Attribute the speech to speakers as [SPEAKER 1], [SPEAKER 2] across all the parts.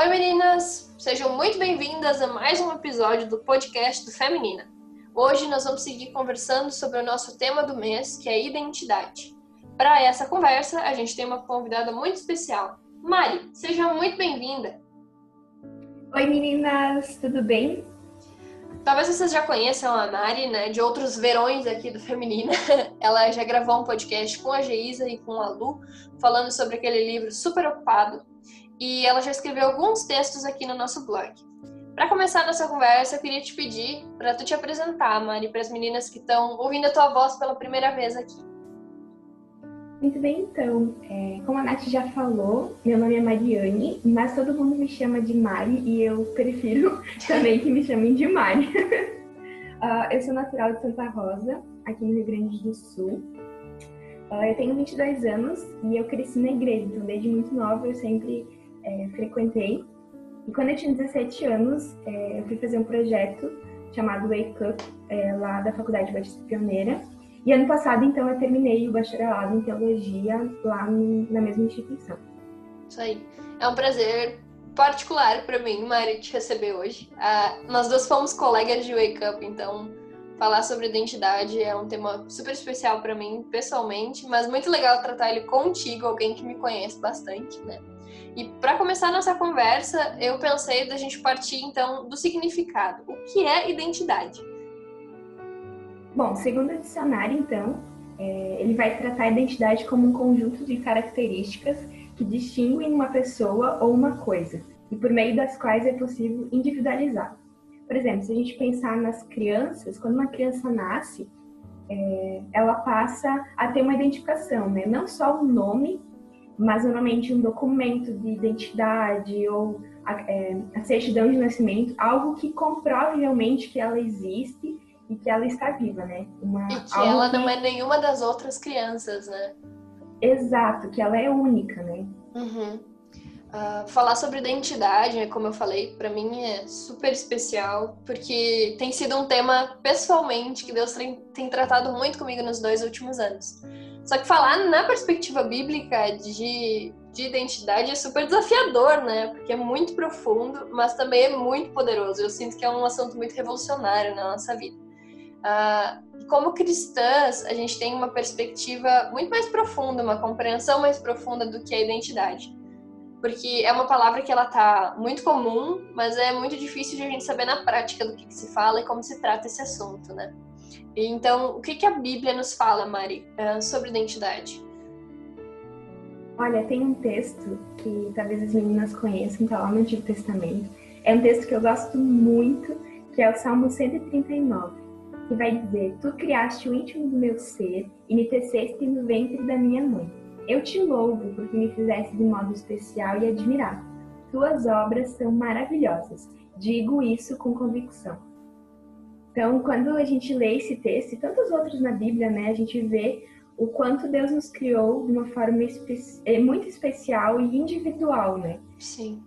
[SPEAKER 1] Oi meninas, sejam muito bem-vindas a mais um episódio do podcast do Feminina. Hoje nós vamos seguir conversando sobre o nosso tema do mês, que é identidade. Para essa conversa, a gente tem uma convidada muito especial. Mari, seja muito bem-vinda.
[SPEAKER 2] Oi meninas, tudo bem?
[SPEAKER 1] Talvez vocês já conheçam a Mari, né, de outros verões aqui do Feminina. Ela já gravou um podcast com a Geisa e com a Lu, falando sobre aquele livro Super Ocupado. E ela já escreveu alguns textos aqui no nosso blog. Para começar a nossa conversa, eu queria te pedir para tu te apresentar, Mari, para as meninas que estão ouvindo a tua voz pela primeira vez aqui.
[SPEAKER 2] Muito bem, então. É, como a Nath já falou, meu nome é Mariane, mas todo mundo me chama de Mari e eu prefiro também que me chamem de Mari. uh, eu sou natural de Santa Rosa, aqui no Rio Grande do Sul. Uh, eu tenho 22 anos e eu cresci na igreja, então desde muito nova eu sempre é, frequentei. E quando eu tinha 17 anos, é, eu fui fazer um projeto chamado Wake Up, é, lá da Faculdade Batista Pioneira. E ano passado, então, eu terminei o bacharelado em teologia lá no, na mesma instituição.
[SPEAKER 1] Isso aí. É um prazer particular para mim, Mari, te receber hoje. Ah, nós duas fomos colegas de Wake Up, então falar sobre identidade é um tema super especial para mim, pessoalmente, mas muito legal tratar ele contigo, alguém que me conhece bastante, né? E para começar nossa conversa, eu pensei da gente partir então do significado. O que é identidade?
[SPEAKER 2] Bom, segundo o dicionário, então, é, ele vai tratar a identidade como um conjunto de características que distinguem uma pessoa ou uma coisa, e por meio das quais é possível individualizar. Por exemplo, se a gente pensar nas crianças, quando uma criança nasce, é, ela passa a ter uma identificação, né? Não só um nome, mas normalmente um documento de identidade ou a, é, a certidão de nascimento, algo que comprove realmente que ela existe e que ela está viva, né?
[SPEAKER 1] Uma, e que ela que... não é nenhuma das outras crianças, né?
[SPEAKER 2] Exato, que ela é única, né?
[SPEAKER 1] Uhum. Uh, falar sobre identidade, como eu falei, para mim é super especial, porque tem sido um tema, pessoalmente, que Deus tem, tem tratado muito comigo nos dois últimos anos. Só que falar na perspectiva bíblica de, de identidade é super desafiador, né? Porque é muito profundo, mas também é muito poderoso. Eu sinto que é um assunto muito revolucionário na nossa vida. Uh, como cristãs, a gente tem uma perspectiva muito mais profunda, uma compreensão mais profunda do que a identidade. Porque é uma palavra que ela tá muito comum, mas é muito difícil de a gente saber na prática do que, que se fala e como se trata esse assunto, né? Então, o que, que a Bíblia nos fala, Mari, uh, sobre identidade?
[SPEAKER 2] Olha, tem um texto que talvez as meninas conheçam, tá lá no Antigo Testamento. É um texto que eu gosto muito, que é o Salmo 139 que vai dizer: Tu criaste o íntimo do meu ser e me teceste no ventre da minha mãe. Eu te louvo porque me fizeste de modo especial e admirável. Tuas obras são maravilhosas. Digo isso com convicção. Então, quando a gente lê esse texto e tantos outros na Bíblia, né, a gente vê o quanto Deus nos criou de uma forma espe é, muito especial e individual, né?
[SPEAKER 1] Sim.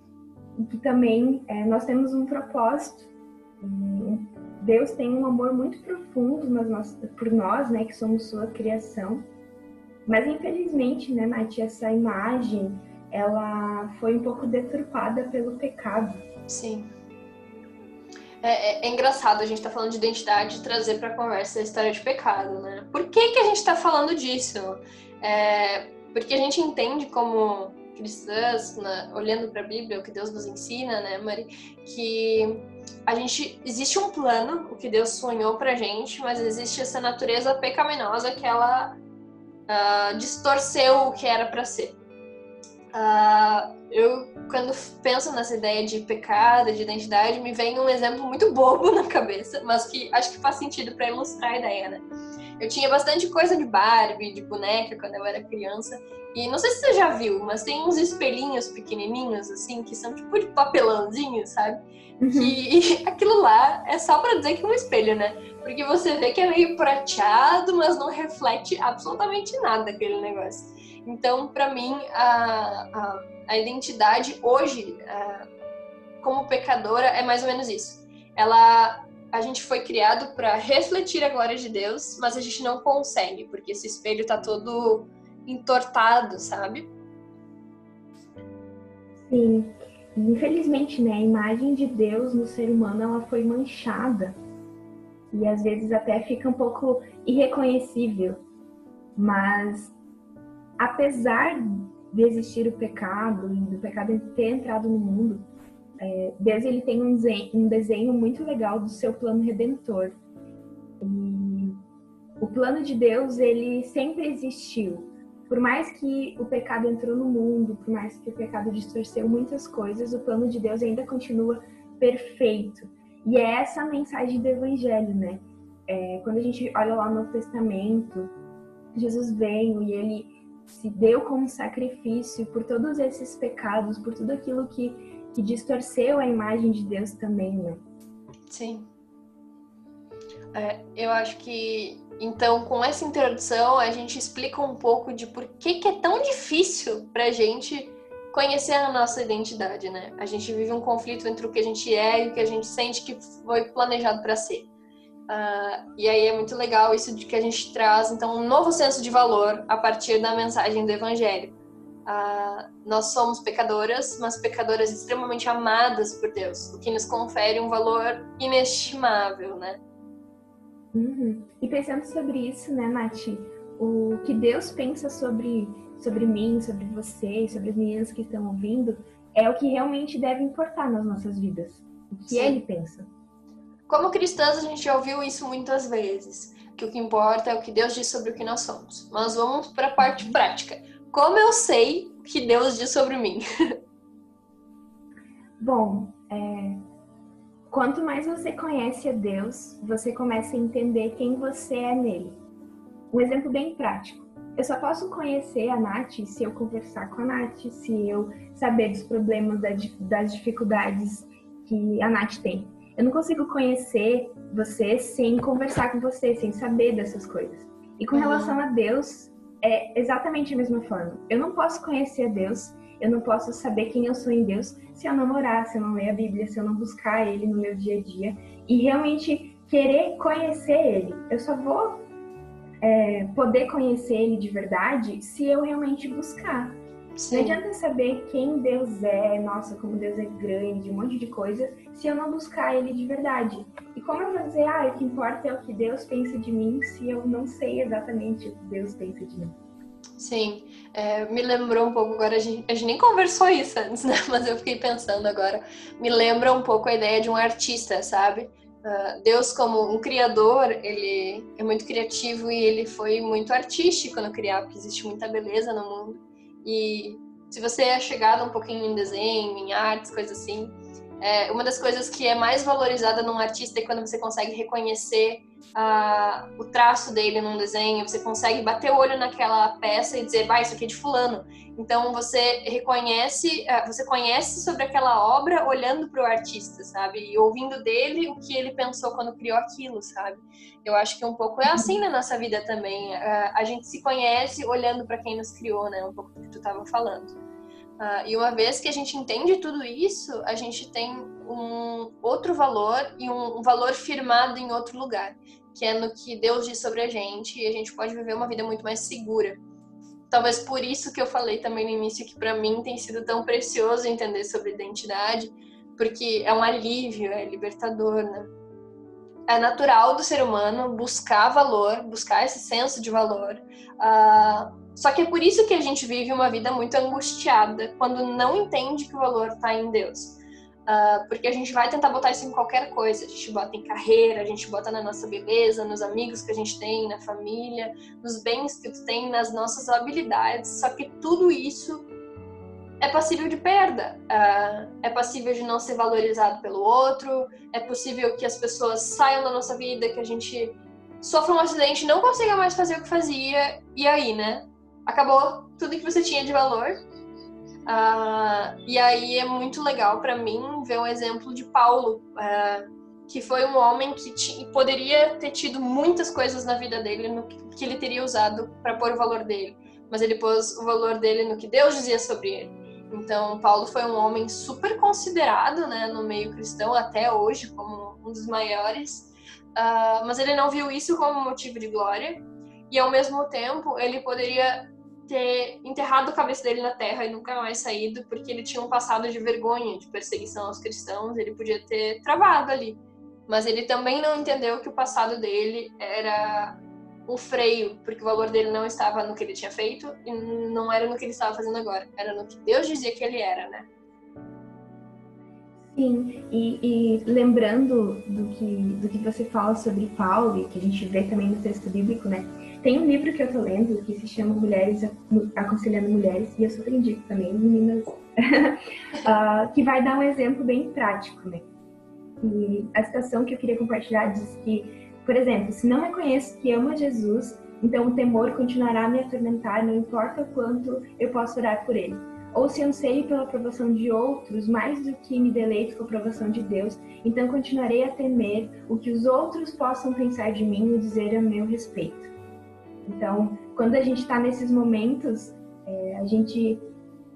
[SPEAKER 2] E que também é, nós temos um propósito, Deus tem um amor muito profundo nós, por nós, né, que somos sua criação. Mas infelizmente, né, Nath, essa imagem, ela foi um pouco deturpada pelo pecado.
[SPEAKER 1] Sim. É, é, é engraçado a gente tá falando de identidade e trazer para a conversa a história de pecado, né? Por que, que a gente está falando disso? É, porque a gente entende como cristãs, né, olhando para a Bíblia, o que Deus nos ensina, né, Mari, que a gente existe um plano, o que Deus sonhou pra gente, mas existe essa natureza pecaminosa que ela uh, distorceu o que era para ser. Uh, eu, quando penso nessa ideia de pecado, de identidade, me vem um exemplo muito bobo na cabeça, mas que acho que faz sentido para ilustrar a ideia, né? Eu tinha bastante coisa de Barbie, de boneca quando eu era criança. E não sei se você já viu, mas tem uns espelhinhos pequenininhos, assim, que são tipo de papelãozinho, sabe? Uhum. E aquilo lá é só para dizer que é um espelho, né? Porque você vê que é meio prateado, mas não reflete absolutamente nada aquele negócio. Então, para mim, a, a, a, identidade hoje, a, como pecadora, é mais ou menos isso. Ela a gente foi criado para refletir a glória de Deus, mas a gente não consegue, porque esse espelho tá todo entortado, sabe?
[SPEAKER 2] Sim. Infelizmente, né, a imagem de Deus no ser humano ela foi manchada e às vezes até fica um pouco irreconhecível. Mas apesar de existir o pecado e do pecado ter entrado no mundo, é, Deus ele tem um desenho, um desenho muito legal do seu plano redentor. E o plano de Deus ele sempre existiu. Por mais que o pecado entrou no mundo, por mais que o pecado distorceu muitas coisas, o plano de Deus ainda continua perfeito. E é essa a mensagem do Evangelho, né? É, quando a gente olha lá no Testamento, Jesus veio e ele se deu como sacrifício por todos esses pecados, por tudo aquilo que, que distorceu a imagem de Deus também, né?
[SPEAKER 1] Sim. É, eu acho que, então, com essa introdução, a gente explica um pouco de por que, que é tão difícil pra gente conhecer a nossa identidade, né? A gente vive um conflito entre o que a gente é e o que a gente sente que foi planejado para ser. Uh, e aí é muito legal isso de que a gente traz, então, um novo senso de valor a partir da mensagem do Evangelho. Uh, nós somos pecadoras, mas pecadoras extremamente amadas por Deus, o que nos confere um valor inestimável, né?
[SPEAKER 2] Uhum. E pensando sobre isso, né, Nath? O que Deus pensa sobre sobre mim, sobre você, sobre as meninas que estão ouvindo, é o que realmente deve importar nas nossas vidas. O que Sim. ele pensa.
[SPEAKER 1] Como cristãs, a gente já ouviu isso muitas vezes, que o que importa é o que Deus diz sobre o que nós somos. Mas vamos para a parte prática. Como eu sei o que Deus diz sobre mim?
[SPEAKER 2] Bom, é... quanto mais você conhece a Deus, você começa a entender quem você é nele. Um exemplo bem prático. Eu só posso conhecer a Nath se eu conversar com a Nath, se eu saber dos problemas, das dificuldades que a Nath tem. Eu não consigo conhecer você sem conversar com você, sem saber dessas coisas. E com uhum. relação a Deus, é exatamente a mesma forma. Eu não posso conhecer a Deus, eu não posso saber quem eu sou em Deus se eu não orar, se eu não ler a Bíblia, se eu não buscar Ele no meu dia a dia e realmente querer conhecer Ele. Eu só vou é, poder conhecer ele de verdade se eu realmente buscar. Sim. Não adianta saber quem Deus é, nossa, como Deus é grande, um monte de coisa, se eu não buscar Ele de verdade. E como eu vou dizer, ah, o que importa é o que Deus pensa de mim, se eu não sei exatamente o que Deus pensa de mim?
[SPEAKER 1] Sim, é, me lembrou um pouco agora, a gente, a gente nem conversou isso antes, né? Mas eu fiquei pensando agora. Me lembra um pouco a ideia de um artista, sabe? Uh, Deus como um criador, ele é muito criativo e ele foi muito artístico no criar, porque existe muita beleza no mundo. E se você é chegado um pouquinho em desenho, em artes, coisas assim, é, uma das coisas que é mais valorizada num artista é quando você consegue reconhecer o traço dele num desenho, você consegue bater o olho naquela peça e dizer, vai, isso aqui é de fulano. Então você reconhece, uh, você conhece sobre aquela obra olhando para o artista, sabe? E ouvindo dele o que ele pensou quando criou aquilo, sabe? Eu acho que um pouco é assim na nossa vida também. Uh, a gente se conhece olhando para quem nos criou, né? Um pouco do que tu estava falando. Uh, e uma vez que a gente entende tudo isso, a gente tem um outro valor e um, valor firmado em outro lugar, que é no que Deus diz sobre a gente e a gente pode viver uma vida muito mais segura. Talvez por isso que eu falei também no início que para mim tem sido tão precioso entender sobre identidade, porque é um alívio, é libertador, né? É natural do ser humano buscar valor, buscar esse senso de valor. Uh, só que é por isso que a gente vive uma vida muito angustiada quando não entende que o valor está em Deus. Uh, porque a gente vai tentar botar isso em qualquer coisa. A gente bota em carreira, a gente bota na nossa beleza, nos amigos que a gente tem, na família, nos bens que tu tem, nas nossas habilidades. Só que tudo isso é passível de perda. Uh, é passível de não ser valorizado pelo outro. É possível que as pessoas saiam da nossa vida, que a gente sofra um acidente, não consiga mais fazer o que fazia. E aí, né? acabou tudo que você tinha de valor. Uh, e aí é muito legal para mim ver um exemplo de Paulo, uh, que foi um homem que poderia ter tido muitas coisas na vida dele no que, que ele teria usado para pôr o valor dele, mas ele pôs o valor dele no que Deus dizia sobre ele. Então, Paulo foi um homem super considerado né, no meio cristão até hoje como um dos maiores, uh, mas ele não viu isso como motivo de glória e ao mesmo tempo ele poderia ter enterrado a cabeça dele na terra e nunca mais saído, porque ele tinha um passado de vergonha, de perseguição aos cristãos, ele podia ter travado ali. Mas ele também não entendeu que o passado dele era o freio, porque o valor dele não estava no que ele tinha feito e não era no que ele estava fazendo agora, era no que Deus dizia que ele era, né?
[SPEAKER 2] Sim, e, e, lembrando do que, do que você fala sobre Paulo, e que a gente vê também no texto bíblico, né? Tem um livro que eu tô lendo que se chama Mulheres Aconselhando Mulheres, e eu super indico também, meninas, uh, que vai dar um exemplo bem prático, né? E a situação que eu queria compartilhar diz que, por exemplo, se não reconheço que amo a Jesus, então o temor continuará a me atormentar, não importa o quanto eu possa orar por ele. Ou se anseio pela aprovação de outros mais do que me deleito com a aprovação de Deus, então continuarei a temer o que os outros possam pensar de mim ou dizer a meu respeito. Então, quando a gente está nesses momentos, é, a gente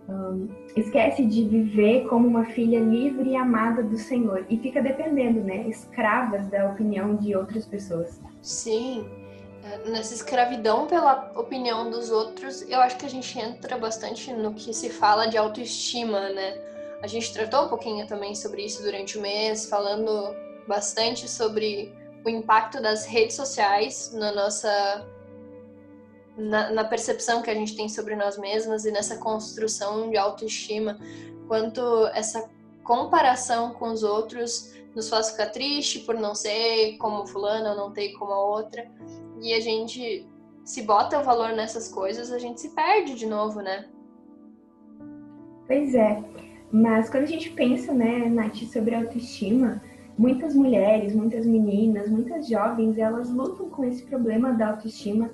[SPEAKER 2] um, esquece de viver como uma filha livre e amada do Senhor e fica dependendo, né? Escravas da opinião de outras pessoas.
[SPEAKER 1] Sim. É, nessa escravidão pela opinião dos outros, eu acho que a gente entra bastante no que se fala de autoestima, né? A gente tratou um pouquinho também sobre isso durante o mês, falando bastante sobre o impacto das redes sociais na nossa na, na, percepção que a gente tem sobre nós mesmas e nessa construção de autoestima, quanto essa comparação com os outros nos faz ficar triste por não ser como fulana ou não ter como a outra. E a gente se bota o valor nessas coisas, a gente se perde de novo, né?
[SPEAKER 2] Pois é. Mas quando a gente pensa, né, Nath, sobre autoestima, muitas mulheres, muitas meninas, muitas jovens, elas lutam com esse problema da autoestima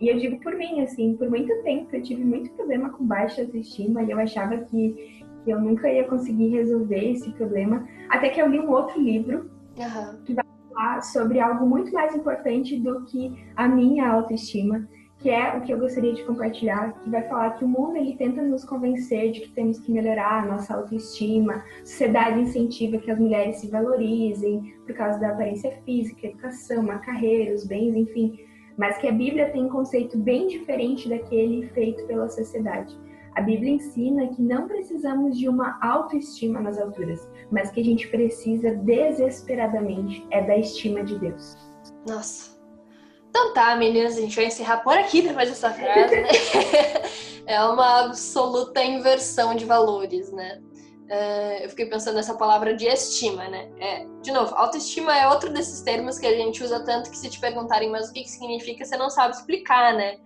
[SPEAKER 2] e eu digo por mim, assim, por muito tempo eu tive muito problema com baixa autoestima e eu achava que, que eu nunca ia conseguir resolver esse problema. Até que eu li um outro livro uhum. que vai falar sobre algo muito mais importante do que a minha autoestima, que é o que eu gostaria de compartilhar, que vai falar que o mundo ele tenta nos convencer de que temos que melhorar a nossa autoestima, a sociedade incentiva que as mulheres se valorizem por causa da aparência física, educação, uma carreira, os bens, enfim mas que a Bíblia tem um conceito bem diferente daquele feito pela sociedade. A Bíblia ensina que não precisamos de uma autoestima nas alturas, mas que a gente precisa desesperadamente é da estima de Deus.
[SPEAKER 1] Nossa. Então tá, meninas, a gente vai encerrar por aqui depois dessa frase, né? é uma absoluta inversão de valores, né? Uh, eu fiquei pensando nessa palavra de estima, né? É, de novo, autoestima é outro desses termos que a gente usa tanto que se te perguntarem, mas o que, que significa, você não sabe explicar, né?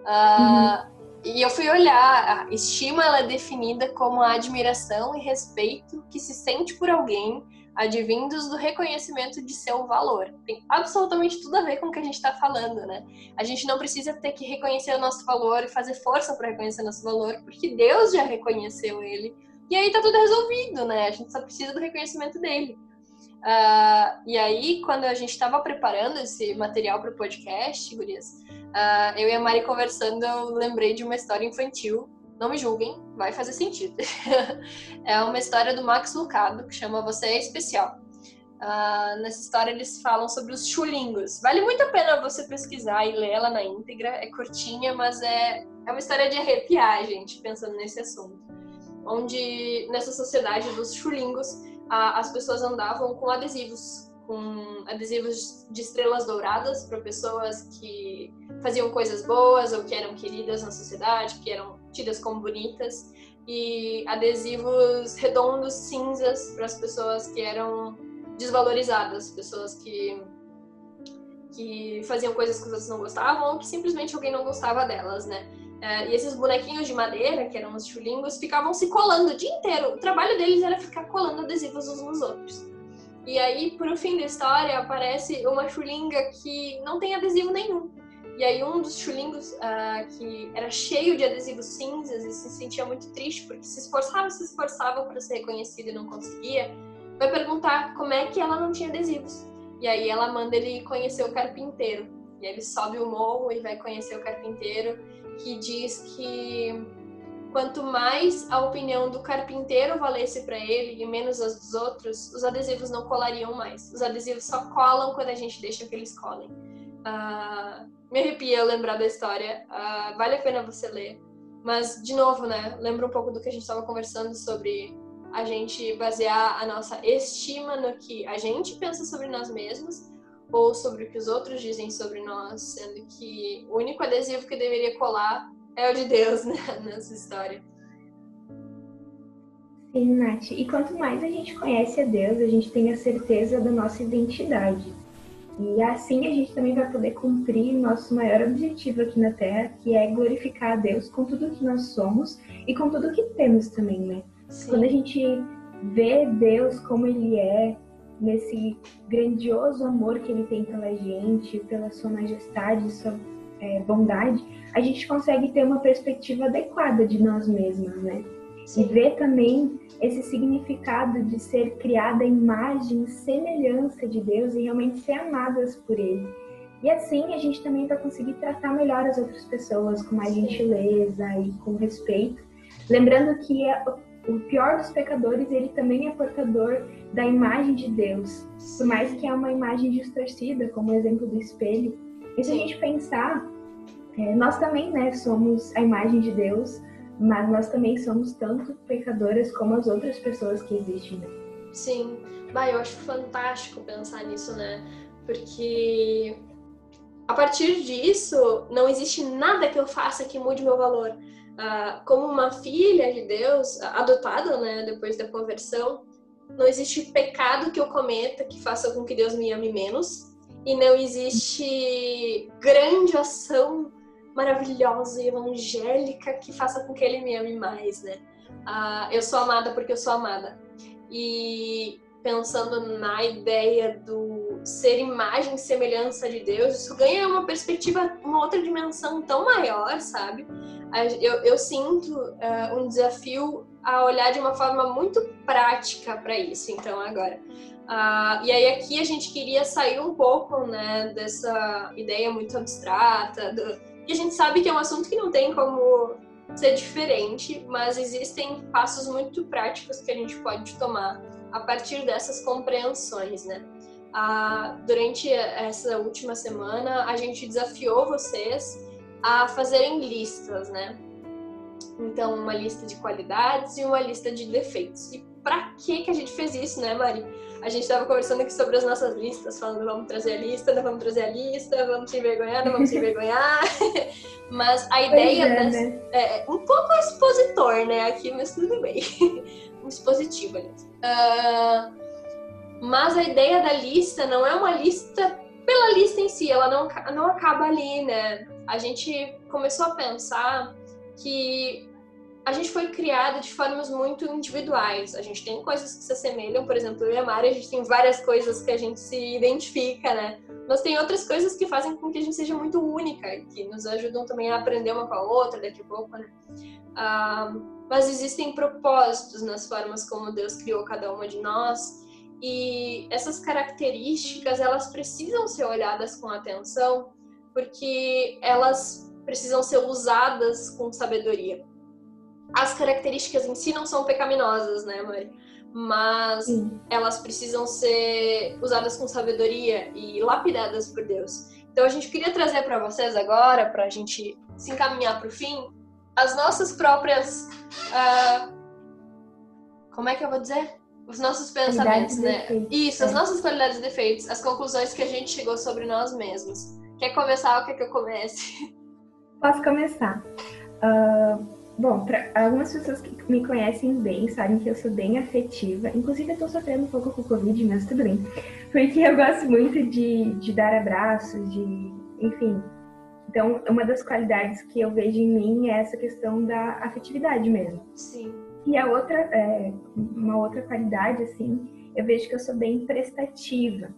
[SPEAKER 1] Uh, uhum. E eu fui olhar, a estima ela é definida como a admiração e respeito que se sente por alguém advindos do reconhecimento de seu valor. Tem absolutamente tudo a ver com o que a gente está falando, né? A gente não precisa ter que reconhecer o nosso valor e fazer força para reconhecer nosso valor, porque Deus já reconheceu ele e aí tá tudo resolvido, né? A gente só precisa do reconhecimento dele. Uh, e aí, quando a gente estava preparando esse material para o podcast, Gurias, uh, eu e a Mari conversando, eu lembrei de uma história infantil. Não me julguem, vai fazer sentido. é uma história do Max Lucado, que chama Você é Especial. Uh, nessa história eles falam sobre os chulingos. Vale muito a pena você pesquisar e ler ela na íntegra. É curtinha, mas é, é uma história de arrepiar, gente, pensando nesse assunto onde nessa sociedade dos chulingos a, as pessoas andavam com adesivos, com adesivos de estrelas douradas para pessoas que faziam coisas boas ou que eram queridas na sociedade, que eram tidas como bonitas, e adesivos redondos cinzas para as pessoas que eram desvalorizadas, pessoas que que faziam coisas que os outros não gostavam ou que simplesmente alguém não gostava delas, né? É, e esses bonequinhos de madeira, que eram os chulingos, ficavam se colando o dia inteiro. O trabalho deles era ficar colando adesivos uns nos outros. E aí, pro fim da história, aparece uma chulinga que não tem adesivo nenhum. E aí um dos chulingos, uh, que era cheio de adesivos cinzas e se sentia muito triste porque se esforçava, se esforçava para ser reconhecido e não conseguia, vai perguntar como é que ela não tinha adesivos. E aí ela manda ele conhecer o carpinteiro. E aí ele sobe o morro e vai conhecer o carpinteiro que diz que quanto mais a opinião do carpinteiro valesse para ele e menos as dos outros, os adesivos não colariam mais. Os adesivos só colam quando a gente deixa que eles colem. Uh, me arrepia lembrar da história. Uh, vale a pena você ler. Mas, de novo, né? Lembra um pouco do que a gente estava conversando sobre a gente basear a nossa estima no que a gente pensa sobre nós mesmos ou sobre o que os outros dizem sobre nós, sendo que o único adesivo que deveria colar é o de Deus né, nessa história.
[SPEAKER 2] Sim, Nath. E quanto mais a gente conhece a Deus, a gente tem a certeza da nossa identidade. E assim a gente também vai poder cumprir nosso maior objetivo aqui na Terra, que é glorificar a Deus com tudo que nós somos e com tudo que temos também, né? Sim. Quando a gente vê Deus como Ele é, nesse grandioso amor que Ele tem pela gente, pela Sua majestade, Sua é, bondade, a gente consegue ter uma perspectiva adequada de nós mesmos, né? Sim. E ver também esse significado de ser criada a imagem semelhança de Deus e realmente ser amadas por Ele. E assim a gente também vai conseguir tratar melhor as outras pessoas com mais gentileza e com respeito. Lembrando que é o pior dos pecadores, ele também é portador da imagem de Deus. Por mais que é uma imagem distorcida, como o exemplo do espelho. E se a gente pensar, é, nós também né, somos a imagem de Deus, mas nós também somos tanto pecadoras como as outras pessoas que existem. Né?
[SPEAKER 1] Sim, bah, eu acho fantástico pensar nisso, né? Porque a partir disso, não existe nada que eu faça que mude meu valor. Uh, como uma filha de Deus, adotada, né, depois da conversão, não existe pecado que eu cometa que faça com que Deus me ame menos, e não existe grande ação maravilhosa e evangélica que faça com que ele me ame mais, né? Uh, eu sou amada porque eu sou amada. E pensando na ideia do ser imagem e semelhança de Deus, isso ganha uma perspectiva, uma outra dimensão tão maior, sabe? Eu, eu sinto uh, um desafio a olhar de uma forma muito prática para isso, então, agora. Uh, e aí aqui a gente queria sair um pouco, né, dessa ideia muito abstrata, do, e a gente sabe que é um assunto que não tem como ser diferente, mas existem passos muito práticos que a gente pode tomar a partir dessas compreensões, né? Ah, durante essa última semana, a gente desafiou vocês a fazerem listas, né? Então, uma lista de qualidades e uma lista de defeitos. E para que que a gente fez isso, né, Mari? A gente estava conversando aqui sobre as nossas listas, falando vamos trazer a lista, não vamos trazer a lista, vamos se envergonhar, não vamos se envergonhar. mas a ideia é, das, né? é, um pouco expositor, né, aqui, mas tudo bem. um expositivo, aliás. Uh, mas a ideia da lista não é uma lista pela lista em si, ela não, não acaba ali, né? A gente começou a pensar que a gente foi criada de formas muito individuais. A gente tem coisas que se assemelham, por exemplo, eu e a Mari, a gente tem várias coisas que a gente se identifica, né? Mas tem outras coisas que fazem com que a gente seja muito única, que nos ajudam também a aprender uma com a outra daqui a pouco, né? Ah, mas existem propósitos nas formas como Deus criou cada uma de nós e essas características elas precisam ser olhadas com atenção porque elas precisam ser usadas com sabedoria as características em si não são pecaminosas, né, Mari? Mas Sim. elas precisam ser usadas com sabedoria e lapidadas por Deus. Então a gente queria trazer para vocês agora, para a gente se encaminhar para o fim, as nossas próprias. Uh, como é que eu vou dizer? Os nossos pensamentos, né? Isso, é. as nossas qualidades e defeitos, as conclusões que a gente chegou sobre nós mesmos. Quer começar ou quer que eu comece?
[SPEAKER 2] Posso começar. Uh Bom, para algumas pessoas que me conhecem bem sabem que eu sou bem afetiva. Inclusive, eu tô sofrendo um pouco com o Covid, mas tudo bem. Porque eu gosto muito de, de dar abraços, de. Enfim. Então, uma das qualidades que eu vejo em mim é essa questão da afetividade mesmo.
[SPEAKER 1] Sim.
[SPEAKER 2] E a outra, é, uma outra qualidade, assim, eu vejo que eu sou bem prestativa.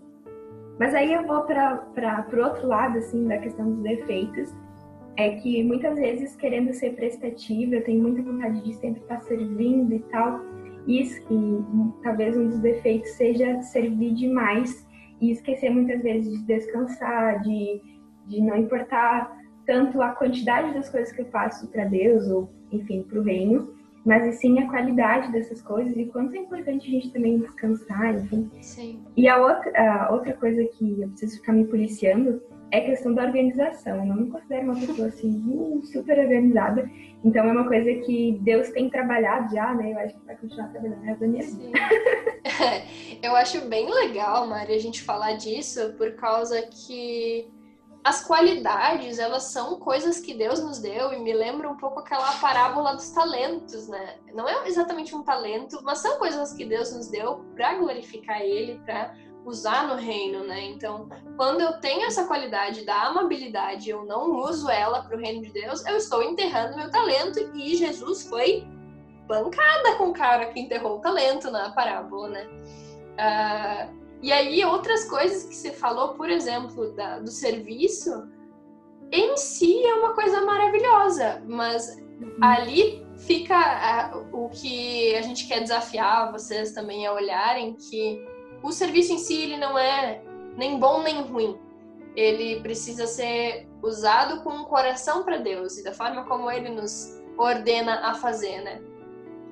[SPEAKER 2] Mas aí eu vou para o outro lado, assim, da questão dos defeitos é que muitas vezes, querendo ser prestativa, eu tenho muita vontade de sempre estar servindo e tal. Isso, e talvez um dos defeitos seja servir demais e esquecer muitas vezes de descansar, de, de não importar tanto a quantidade das coisas que eu faço para Deus ou, enfim, para o reino, mas sim a qualidade dessas coisas e quanto é importante a gente também descansar, enfim.
[SPEAKER 1] Sim.
[SPEAKER 2] E a outra, a outra coisa que eu preciso ficar me policiando é questão da organização. Eu não me considero uma pessoa assim super organizada. Então é uma coisa que Deus tem trabalhado já, né? Eu acho que vai continuar trabalhando na minha vida.
[SPEAKER 1] eu acho bem legal, Mari, a gente falar disso por causa que as qualidades, elas são coisas que Deus nos deu e me lembra um pouco aquela parábola dos talentos, né? Não é exatamente um talento, mas são coisas que Deus nos deu para glorificar Ele, para usar no reino, né? Então, quando eu tenho essa qualidade da amabilidade, eu não uso ela para o reino de Deus, eu estou enterrando meu talento e Jesus foi bancada com o cara que enterrou o talento na parábola, né? Uh, e aí, outras coisas que você falou, por exemplo, da, do serviço, em si é uma coisa maravilhosa, mas uhum. ali fica a, o que a gente quer desafiar vocês também a olharem, que o serviço em si ele não é nem bom nem ruim. Ele precisa ser usado com um coração para Deus e da forma como ele nos ordena a fazer, né?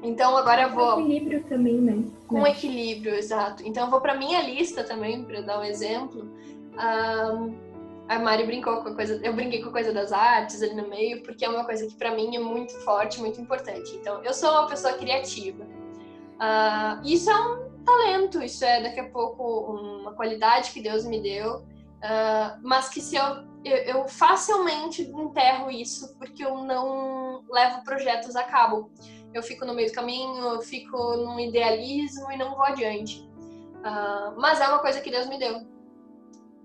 [SPEAKER 1] Então agora eu vou.
[SPEAKER 2] Com equilíbrio também, né?
[SPEAKER 1] Com equilíbrio, exato. Então eu vou para minha lista também, para dar um exemplo. Um, a Mari brincou com a coisa, eu brinquei com a coisa das artes ali no meio, porque é uma coisa que para mim é muito forte, muito importante. Então, eu sou uma pessoa criativa. Uh, isso é um talento, isso é daqui a pouco uma qualidade que Deus me deu, uh, mas que se eu, eu, eu facilmente enterro isso porque eu não levo projetos a cabo eu fico no meio do caminho, eu fico num idealismo e não vou adiante. Uh, mas é uma coisa que Deus me deu.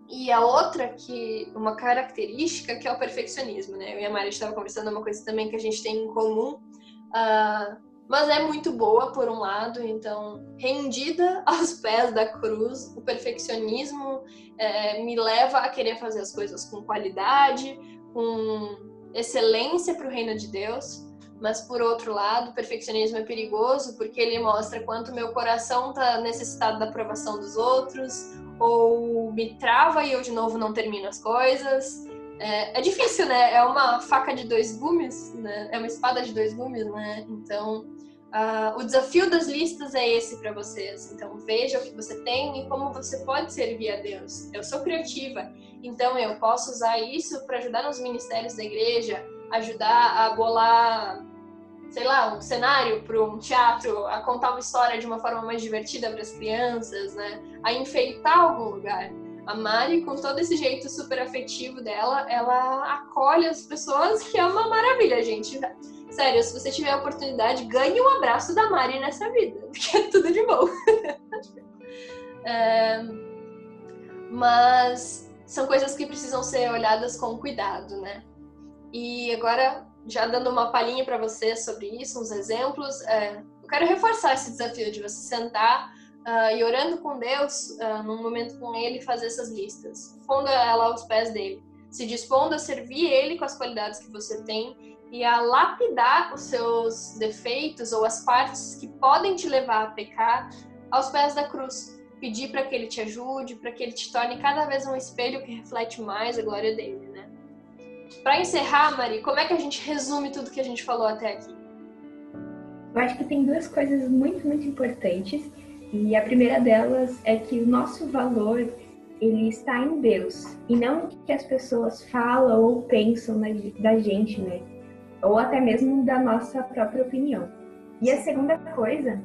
[SPEAKER 1] E a outra que uma característica que é o perfeccionismo, né? Eu e a Mari estava conversando uma coisa também que a gente tem em comum, uh, mas é muito boa por um lado. Então, rendida aos pés da cruz, o perfeccionismo é, me leva a querer fazer as coisas com qualidade, com excelência para o reino de Deus. Mas por outro lado, o perfeccionismo é perigoso porque ele mostra quanto meu coração está necessitado da aprovação dos outros, ou me trava e eu de novo não termino as coisas. É, é difícil, né? É uma faca de dois gumes, né? É uma espada de dois gumes, né? Então, uh, o desafio das listas é esse para vocês. Então, veja o que você tem e como você pode servir a Deus. Eu sou criativa, então eu posso usar isso para ajudar nos ministérios da igreja, ajudar a bolar sei lá, um cenário para um teatro, a contar uma história de uma forma mais divertida para as crianças, né? A enfeitar algum lugar. A Mari, com todo esse jeito super afetivo dela, ela acolhe as pessoas, que é uma maravilha, gente. Sério, se você tiver a oportunidade, ganhe um abraço da Mari nessa vida, porque é tudo de bom. é... Mas são coisas que precisam ser olhadas com cuidado, né? E agora já dando uma palhinha para você sobre isso, uns exemplos, é, eu quero reforçar esse desafio de você sentar uh, e orando com Deus, uh, num momento com Ele, fazer essas listas. Fonda ela aos pés dele, se dispondo a servir Ele com as qualidades que você tem e a lapidar os seus defeitos ou as partes que podem te levar a pecar aos pés da cruz. Pedir para que Ele te ajude, para que Ele te torne cada vez um espelho que reflete mais a glória dele, né? Para encerrar, Mari, como é que a gente resume tudo que a gente falou até aqui?
[SPEAKER 2] Eu acho que tem duas coisas muito, muito importantes. E a primeira delas é que o nosso valor ele está em Deus e não o que as pessoas falam ou pensam da gente, né? Ou até mesmo da nossa própria opinião. E a segunda coisa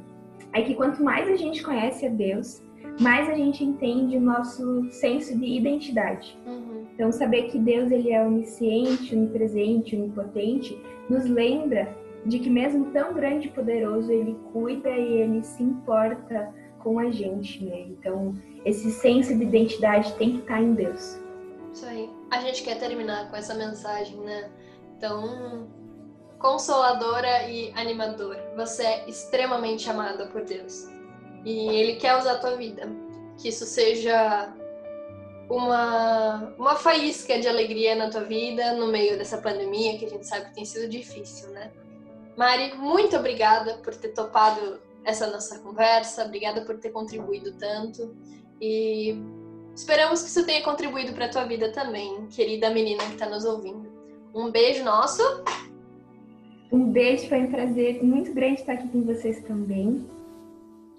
[SPEAKER 2] é que quanto mais a gente conhece a Deus, mais a gente entende o nosso senso de identidade. Uhum. Então, saber que Deus ele é onisciente, onipresente, onipotente, nos lembra de que mesmo tão grande e poderoso, ele cuida e ele se importa com a gente, né? Então, esse senso de identidade tem que estar em Deus.
[SPEAKER 1] Isso aí. A gente quer terminar com essa mensagem, né? Então, consoladora e animadora. Você é extremamente amada por Deus. E Ele quer usar a tua vida. Que isso seja uma, uma faísca de alegria na tua vida no meio dessa pandemia que a gente sabe que tem sido difícil, né? Mari, muito obrigada por ter topado essa nossa conversa, obrigada por ter contribuído tanto e esperamos que isso tenha contribuído para a tua vida também, querida menina que está nos ouvindo. Um beijo nosso.
[SPEAKER 2] Um beijo, foi um prazer muito grande estar aqui com vocês também.